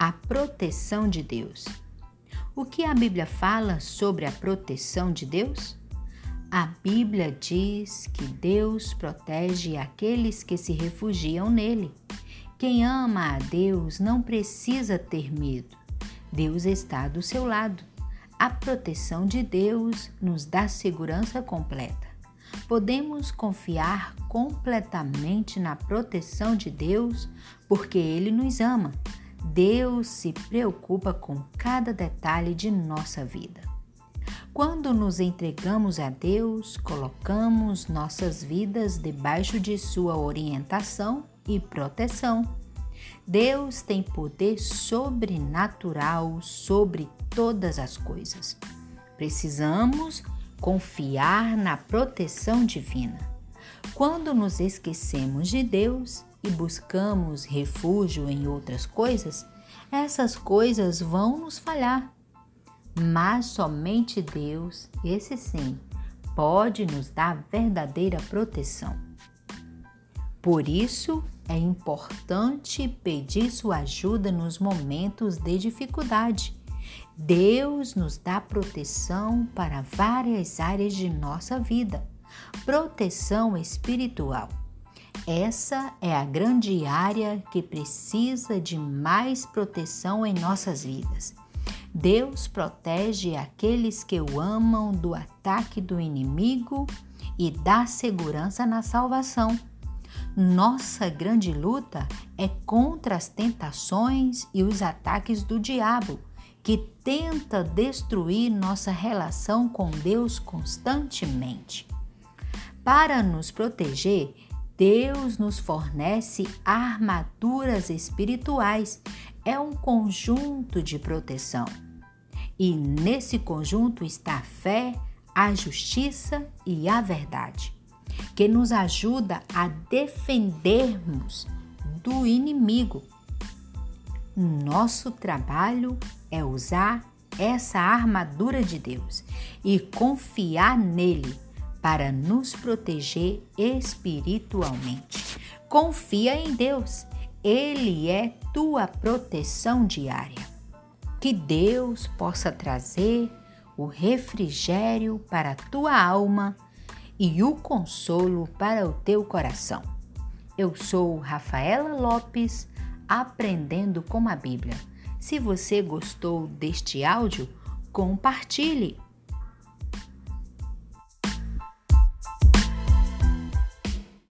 A proteção de Deus. O que a Bíblia fala sobre a proteção de Deus? A Bíblia diz que Deus protege aqueles que se refugiam nele. Quem ama a Deus não precisa ter medo. Deus está do seu lado. A proteção de Deus nos dá segurança completa. Podemos confiar completamente na proteção de Deus porque Ele nos ama. Deus se preocupa com cada detalhe de nossa vida. Quando nos entregamos a Deus, colocamos nossas vidas debaixo de Sua orientação e proteção. Deus tem poder sobrenatural sobre todas as coisas. Precisamos confiar na proteção divina. Quando nos esquecemos de Deus e buscamos refúgio em outras coisas, essas coisas vão nos falhar. Mas somente Deus, esse sim, pode nos dar verdadeira proteção. Por isso, é importante pedir sua ajuda nos momentos de dificuldade Deus nos dá proteção para várias áreas de nossa vida. Proteção espiritual. Essa é a grande área que precisa de mais proteção em nossas vidas. Deus protege aqueles que o amam do ataque do inimigo e dá segurança na salvação. Nossa grande luta é contra as tentações e os ataques do diabo que tenta destruir nossa relação com Deus constantemente. Para nos proteger, Deus nos fornece armaduras espirituais. É um conjunto de proteção. E nesse conjunto está a fé, a justiça e a verdade, que nos ajuda a defendermos do inimigo nosso trabalho é usar essa armadura de Deus e confiar nele para nos proteger espiritualmente. Confia em Deus, ele é tua proteção diária. Que Deus possa trazer o refrigério para a tua alma e o consolo para o teu coração. Eu sou Rafaela Lopes Aprendendo com a Bíblia. Se você gostou deste áudio, compartilhe